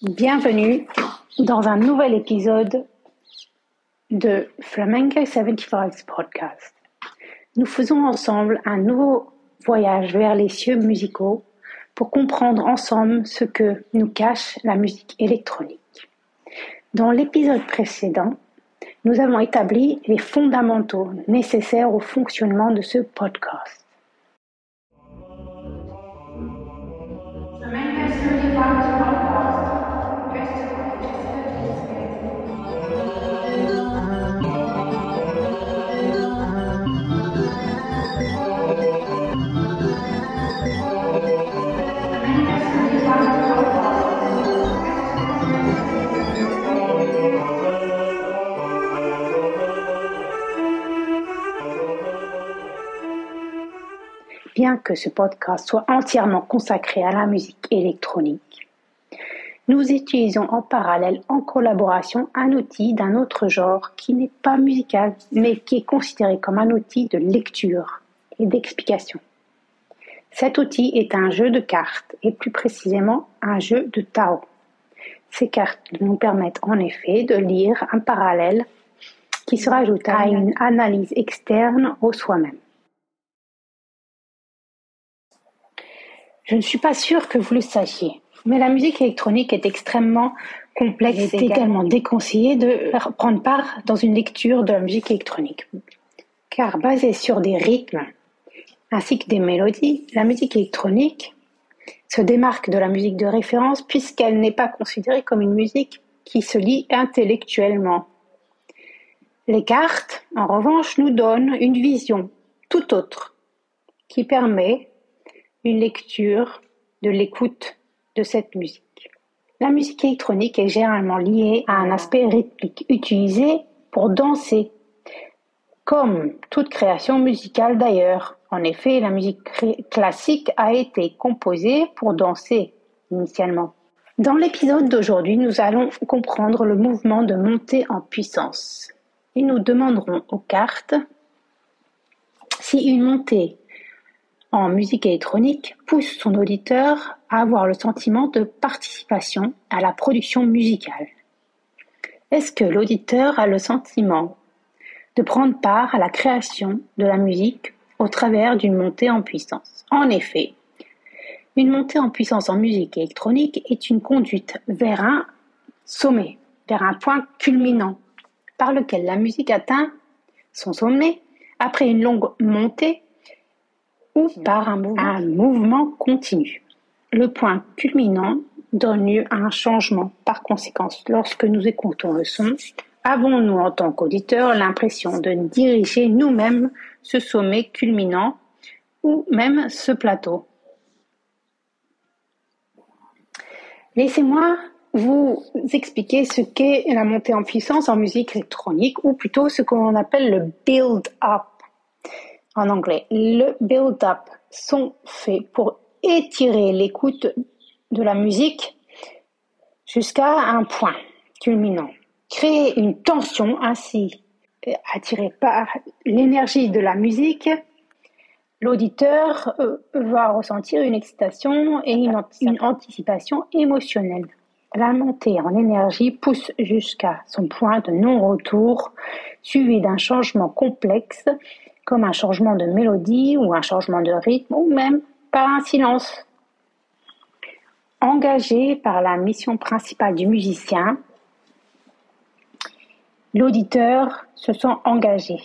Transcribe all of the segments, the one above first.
Bienvenue dans un nouvel épisode de Flamenco 75 Podcast. Nous faisons ensemble un nouveau voyage vers les cieux musicaux pour comprendre ensemble ce que nous cache la musique électronique. Dans l'épisode précédent, nous avons établi les fondamentaux nécessaires au fonctionnement de ce podcast. Bien que ce podcast soit entièrement consacré à la musique électronique, nous utilisons en parallèle, en collaboration, un outil d'un autre genre qui n'est pas musical, mais qui est considéré comme un outil de lecture et d'explication. Cet outil est un jeu de cartes, et plus précisément un jeu de Tao. Ces cartes nous permettent en effet de lire un parallèle qui se rajoute à une analyse externe au soi-même. Je ne suis pas sûre que vous le sachiez, mais la musique électronique est extrêmement complexe. Il est également déconseillé de prendre part dans une lecture de la musique électronique, car basée sur des rythmes ainsi que des mélodies, la musique électronique se démarque de la musique de référence puisqu'elle n'est pas considérée comme une musique qui se lit intellectuellement. Les cartes, en revanche, nous donnent une vision tout autre qui permet une lecture de l'écoute de cette musique. La musique électronique est généralement liée à un aspect rythmique utilisé pour danser, comme toute création musicale d'ailleurs. En effet, la musique classique a été composée pour danser initialement. Dans l'épisode d'aujourd'hui, nous allons comprendre le mouvement de montée en puissance et nous demanderons aux cartes si une montée en musique électronique pousse son auditeur à avoir le sentiment de participation à la production musicale. Est-ce que l'auditeur a le sentiment de prendre part à la création de la musique au travers d'une montée en puissance? En effet, une montée en puissance en musique électronique est une conduite vers un sommet, vers un point culminant, par lequel la musique atteint son sommet après une longue montée ou par un mouvement, continu. Le point culminant donne lieu à un changement. Par conséquent, lorsque nous écoutons le son, avons-nous en tant qu'auditeurs l'impression de diriger nous-mêmes ce sommet culminant ou même ce plateau? Laissez-moi vous expliquer ce qu'est la montée en puissance en musique électronique ou plutôt ce qu'on appelle le build-up en anglais. Le build-up sont faits pour étirer l'écoute de la musique jusqu'à un point culminant. Créer une tension ainsi attirée par l'énergie de la musique, l'auditeur euh, va ressentir une excitation et une, une anticipation émotionnelle. La montée en énergie pousse jusqu'à son point de non-retour, suivi d'un changement complexe comme un changement de mélodie ou un changement de rythme ou même par un silence. Engagé par la mission principale du musicien, l'auditeur se sent engagé.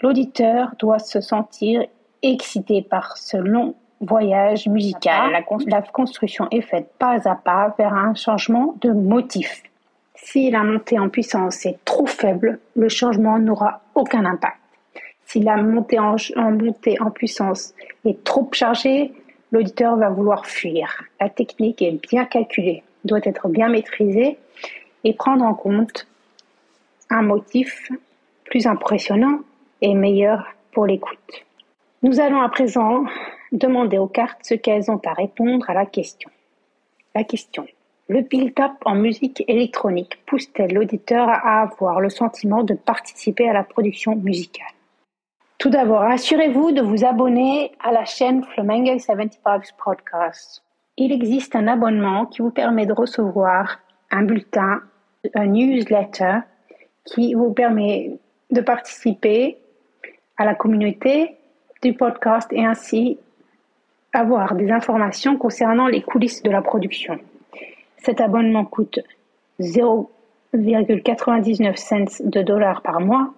L'auditeur doit se sentir excité par ce long voyage musical. La, la, construction est faite pas à pas vers un changement de motif. Si la montée en puissance est trop faible, le changement n'aura aucun impact. Si la montée en, puissance est trop chargée, l'auditeur va vouloir fuir. La technique est bien calculée, doit être bien maîtrisée et prendre en compte un motif plus impressionnant et meilleur pour l'écoute. Nous allons à présent demander aux cartes ce qu'elles ont à répondre à la question. La question. Le build-up en musique électronique pousse-t-elle l'auditeur à avoir le sentiment de participer à la production musicale? Tout d'abord, assurez-vous de vous abonner à la chaîne Flamengo 75 Podcast il existe un abonnement qui vous permet de recevoir un bulletin, un newsletter qui vous permet de participer à la communauté du podcast et ainsi avoir des informations concernant les coulisses de la production. Cet abonnement coûte 0,99 cents de dollars par mois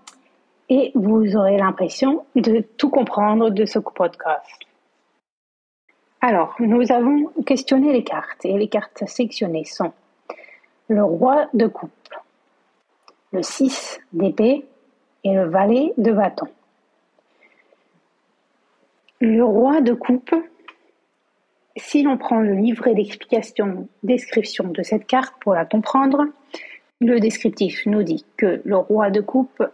et vous aurez l'impression de tout comprendre de ce podcast. Alors, nous avons questionné les cartes et les cartes sélectionnées sont le roi de coupe, le 6 d'épée et le valet de bâton. Le roi de coupe, si l'on prend le livret d'explication, description de cette carte pour la comprendre, le descriptif nous dit que le roi de coupe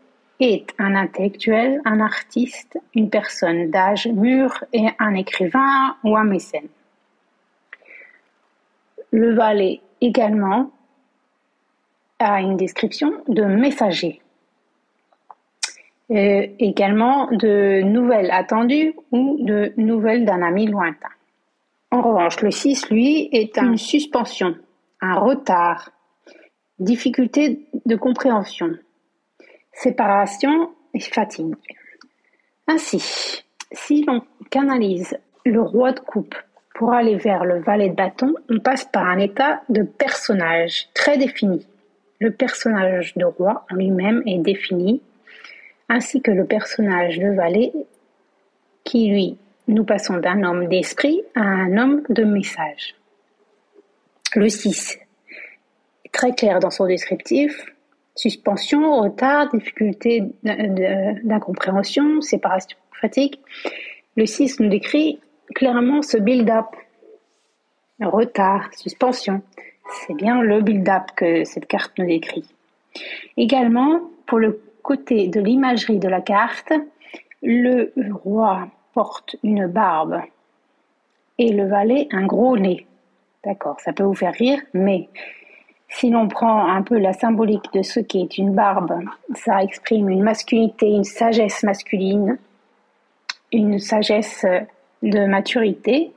est un intellectuel, un artiste, une personne d'âge mûr et un écrivain ou un mécène. Le valet également a une description de messager. Euh, également de nouvelles attendues ou de nouvelles d'un ami lointain. En revanche, le 6, lui, est une suspension, un retard, difficulté de compréhension, séparation et fatigue. Ainsi, si l'on canalise le roi de coupe pour aller vers le valet de bâton, on passe par un état de personnage très défini. Le personnage de roi en lui-même est défini, ainsi que le personnage de valet qui, lui, nous passons d'un homme d'esprit à un homme de message. Le 6 est très clair dans son descriptif, suspension, retard, difficulté d'incompréhension, séparation, fatigue. Le 6 nous décrit clairement ce build-up. Retard, suspension. C'est bien le build-up que cette carte nous décrit. Également, pour le côté de l'imagerie de la carte, le roi porte une barbe et le valet un gros nez. D'accord, ça peut vous faire rire, mais si l'on prend un peu la symbolique de ce qu'est une barbe, ça exprime une masculinité, une sagesse masculine, une sagesse de maturité.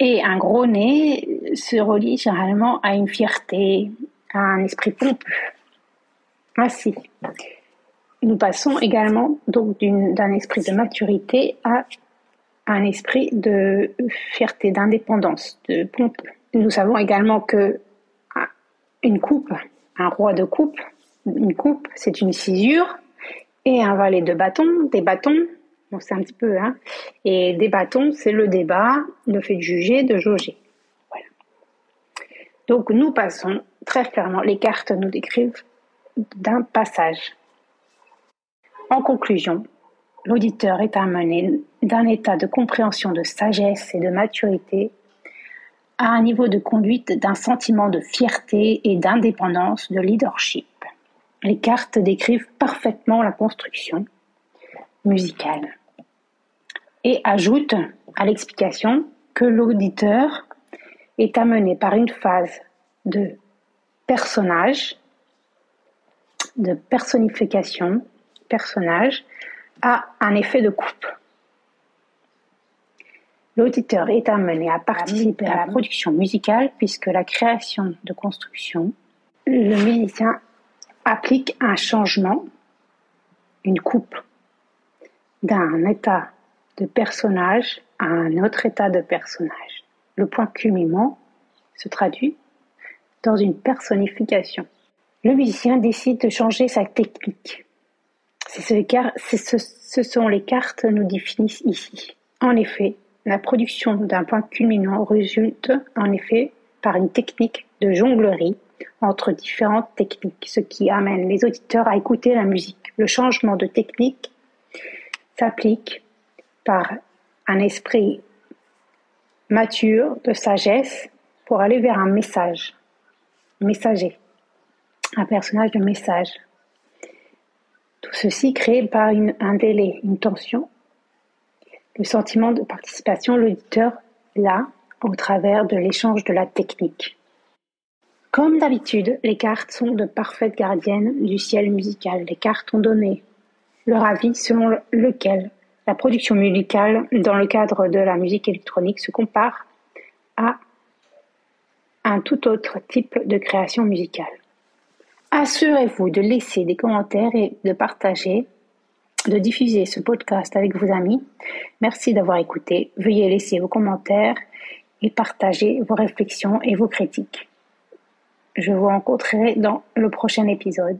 Et un gros nez se relie généralement à une fierté, à un esprit pompeux. Ainsi, nous passons également d'un esprit de maturité à un esprit de fierté, d'indépendance, de pompe. Nous savons également que une coupe, un roi de coupe, une coupe, c'est une cisure, et un valet de bâton, des bâtons, c'est un petit peu, hein, et des bâtons, c'est le débat, le fait de juger, de jauger. Voilà. Donc nous passons très clairement, les cartes nous décrivent d'un passage. En conclusion, l'auditeur est amené d'un état de compréhension, de sagesse et de maturité à un niveau de conduite d'un sentiment de fierté et d'indépendance, de leadership. Les cartes décrivent parfaitement la construction musicale et ajoutent à l'explication que l'auditeur est amené par une phase de personnage, de personnification, personnage, à un effet de coupe. L'auditeur est amené à participer à la production musicale puisque la création de construction, le musicien applique un changement, une coupe d'un état de personnage à un autre état de personnage. Le point culminant se traduit dans une personnification. Le musicien décide de changer sa technique. C'est ce, ce sont les cartes nous définissent ici. En effet, la production d'un point culminant résulte en effet par une technique de jonglerie entre différentes techniques, ce qui amène les auditeurs à écouter la musique. Le changement de technique s'applique par un esprit mature, de sagesse, pour aller vers un message, messager, un personnage de message. Tout ceci créé par un délai, une tension le sentiment de participation l'auditeur là au travers de l'échange de la technique. Comme d'habitude, les cartes sont de parfaites gardiennes du ciel musical. Les cartes ont donné leur avis selon lequel la production musicale dans le cadre de la musique électronique se compare un tout autre type de création musicale. Assurez-vous de laisser des commentaires et de partager, de diffuser ce podcast avec vos amis. Merci d'avoir écouté. Veuillez laisser vos commentaires et partager vos réflexions et vos critiques. Je vous rencontrerai dans le prochain épisode.